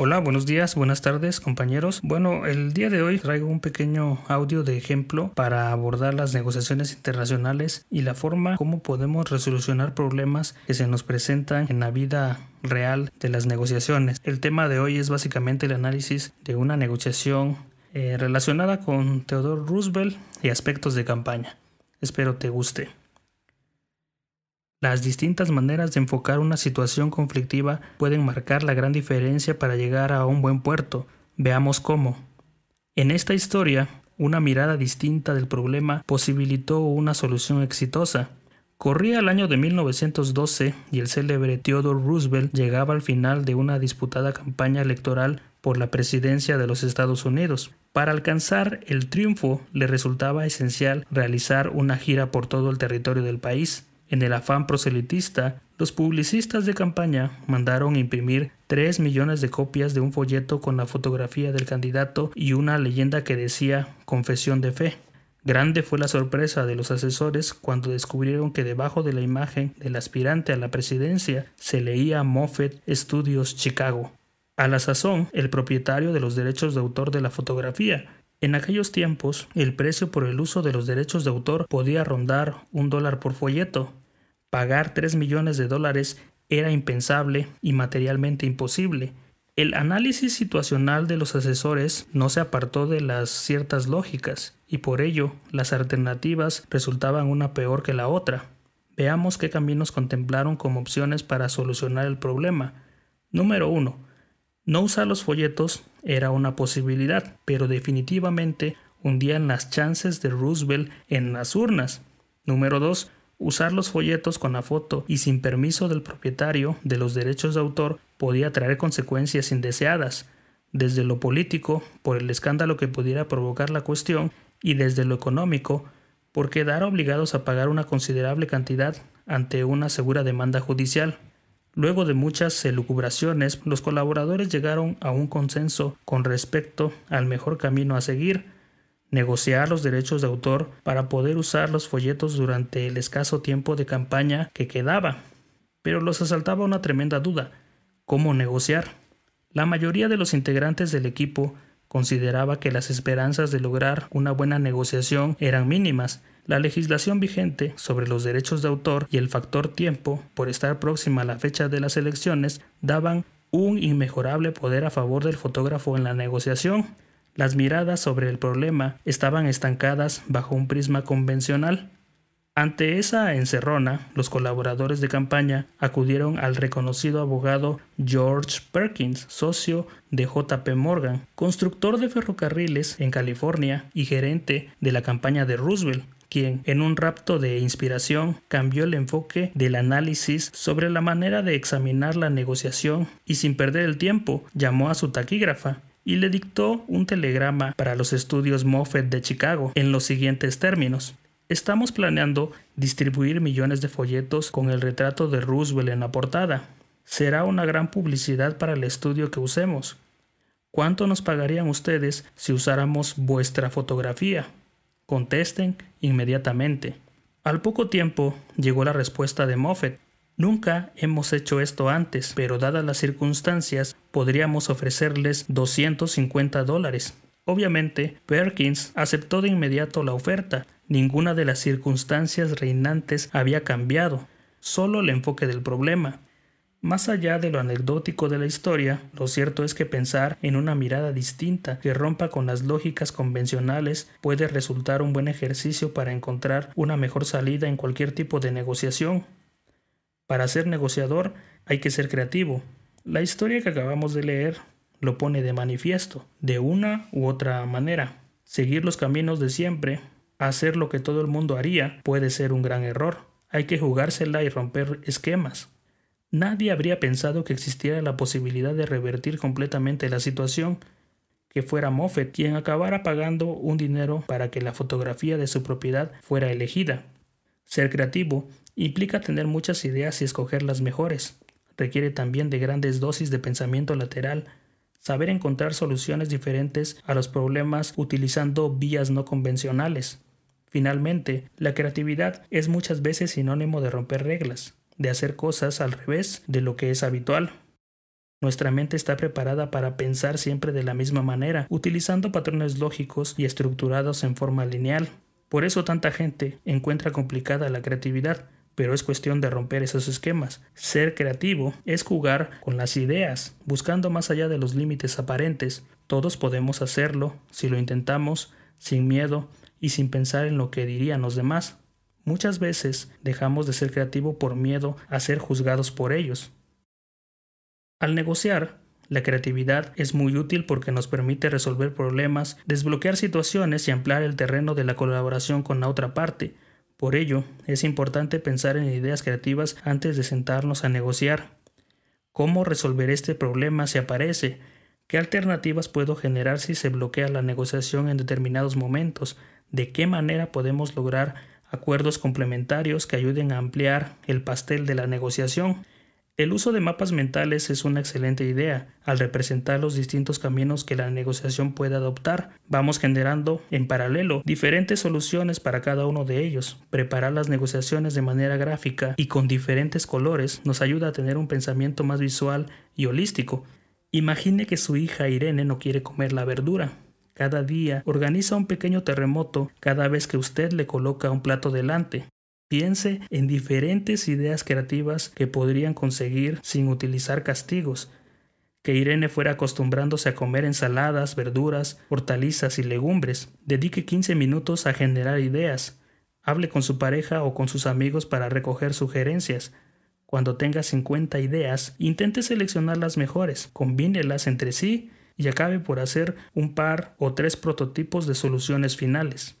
buenos días, buenas tardes compañeros. Bueno, el día de hoy traigo un pequeño audio de ejemplo para abordar las negociaciones internacionales y la forma como podemos resolucionar problemas que se nos presentan en la vida real de las negociaciones. El tema de hoy es básicamente el análisis de una negociación eh, relacionada con Theodore Roosevelt y aspectos de campaña. Espero te guste. Las distintas maneras de enfocar una situación conflictiva pueden marcar la gran diferencia para llegar a un buen puerto. Veamos cómo. En esta historia, una mirada distinta del problema posibilitó una solución exitosa. Corría el año de 1912 y el célebre Theodore Roosevelt llegaba al final de una disputada campaña electoral por la presidencia de los Estados Unidos. Para alcanzar el triunfo le resultaba esencial realizar una gira por todo el territorio del país. En el afán proselitista, los publicistas de campaña mandaron imprimir 3 millones de copias de un folleto con la fotografía del candidato y una leyenda que decía confesión de fe. Grande fue la sorpresa de los asesores cuando descubrieron que debajo de la imagen del aspirante a la presidencia se leía Moffett Studios Chicago. A la sazón, el propietario de los derechos de autor de la fotografía en aquellos tiempos, el precio por el uso de los derechos de autor podía rondar un dólar por folleto, Pagar 3 millones de dólares era impensable y materialmente imposible. El análisis situacional de los asesores no se apartó de las ciertas lógicas y por ello las alternativas resultaban una peor que la otra. Veamos qué caminos contemplaron como opciones para solucionar el problema. Número 1. No usar los folletos era una posibilidad, pero definitivamente hundían las chances de Roosevelt en las urnas. Número 2 Usar los folletos con la foto y sin permiso del propietario de los derechos de autor podía traer consecuencias indeseadas, desde lo político, por el escándalo que pudiera provocar la cuestión, y desde lo económico, por quedar obligados a pagar una considerable cantidad ante una segura demanda judicial. Luego de muchas elucubraciones, los colaboradores llegaron a un consenso con respecto al mejor camino a seguir, negociar los derechos de autor para poder usar los folletos durante el escaso tiempo de campaña que quedaba. Pero los asaltaba una tremenda duda. ¿Cómo negociar? La mayoría de los integrantes del equipo consideraba que las esperanzas de lograr una buena negociación eran mínimas. La legislación vigente sobre los derechos de autor y el factor tiempo, por estar próxima a la fecha de las elecciones, daban un inmejorable poder a favor del fotógrafo en la negociación. Las miradas sobre el problema estaban estancadas bajo un prisma convencional. Ante esa encerrona, los colaboradores de campaña acudieron al reconocido abogado George Perkins, socio de JP Morgan, constructor de ferrocarriles en California y gerente de la campaña de Roosevelt, quien, en un rapto de inspiración, cambió el enfoque del análisis sobre la manera de examinar la negociación y sin perder el tiempo llamó a su taquígrafa y le dictó un telegrama para los estudios Moffett de Chicago en los siguientes términos. Estamos planeando distribuir millones de folletos con el retrato de Roosevelt en la portada. Será una gran publicidad para el estudio que usemos. ¿Cuánto nos pagarían ustedes si usáramos vuestra fotografía? Contesten inmediatamente. Al poco tiempo llegó la respuesta de Moffett, Nunca hemos hecho esto antes, pero dadas las circunstancias, podríamos ofrecerles 250 dólares. Obviamente, Perkins aceptó de inmediato la oferta. Ninguna de las circunstancias reinantes había cambiado, solo el enfoque del problema. Más allá de lo anecdótico de la historia, lo cierto es que pensar en una mirada distinta que rompa con las lógicas convencionales puede resultar un buen ejercicio para encontrar una mejor salida en cualquier tipo de negociación. Para ser negociador hay que ser creativo. La historia que acabamos de leer lo pone de manifiesto, de una u otra manera. Seguir los caminos de siempre, hacer lo que todo el mundo haría, puede ser un gran error. Hay que jugársela y romper esquemas. Nadie habría pensado que existiera la posibilidad de revertir completamente la situación, que fuera Moffett quien acabara pagando un dinero para que la fotografía de su propiedad fuera elegida. Ser creativo Implica tener muchas ideas y escoger las mejores. Requiere también de grandes dosis de pensamiento lateral, saber encontrar soluciones diferentes a los problemas utilizando vías no convencionales. Finalmente, la creatividad es muchas veces sinónimo de romper reglas, de hacer cosas al revés de lo que es habitual. Nuestra mente está preparada para pensar siempre de la misma manera, utilizando patrones lógicos y estructurados en forma lineal. Por eso tanta gente encuentra complicada la creatividad, pero es cuestión de romper esos esquemas. Ser creativo es jugar con las ideas, buscando más allá de los límites aparentes. Todos podemos hacerlo si lo intentamos, sin miedo y sin pensar en lo que dirían los demás. Muchas veces dejamos de ser creativo por miedo a ser juzgados por ellos. Al negociar, la creatividad es muy útil porque nos permite resolver problemas, desbloquear situaciones y ampliar el terreno de la colaboración con la otra parte. Por ello, es importante pensar en ideas creativas antes de sentarnos a negociar. ¿Cómo resolver este problema si aparece? ¿Qué alternativas puedo generar si se bloquea la negociación en determinados momentos? ¿De qué manera podemos lograr acuerdos complementarios que ayuden a ampliar el pastel de la negociación? El uso de mapas mentales es una excelente idea. Al representar los distintos caminos que la negociación puede adoptar, vamos generando en paralelo diferentes soluciones para cada uno de ellos. Preparar las negociaciones de manera gráfica y con diferentes colores nos ayuda a tener un pensamiento más visual y holístico. Imagine que su hija Irene no quiere comer la verdura. Cada día organiza un pequeño terremoto cada vez que usted le coloca un plato delante. Piense en diferentes ideas creativas que podrían conseguir sin utilizar castigos. Que Irene fuera acostumbrándose a comer ensaladas, verduras, hortalizas y legumbres. Dedique 15 minutos a generar ideas. Hable con su pareja o con sus amigos para recoger sugerencias. Cuando tenga 50 ideas, intente seleccionar las mejores, combínelas entre sí y acabe por hacer un par o tres prototipos de soluciones finales.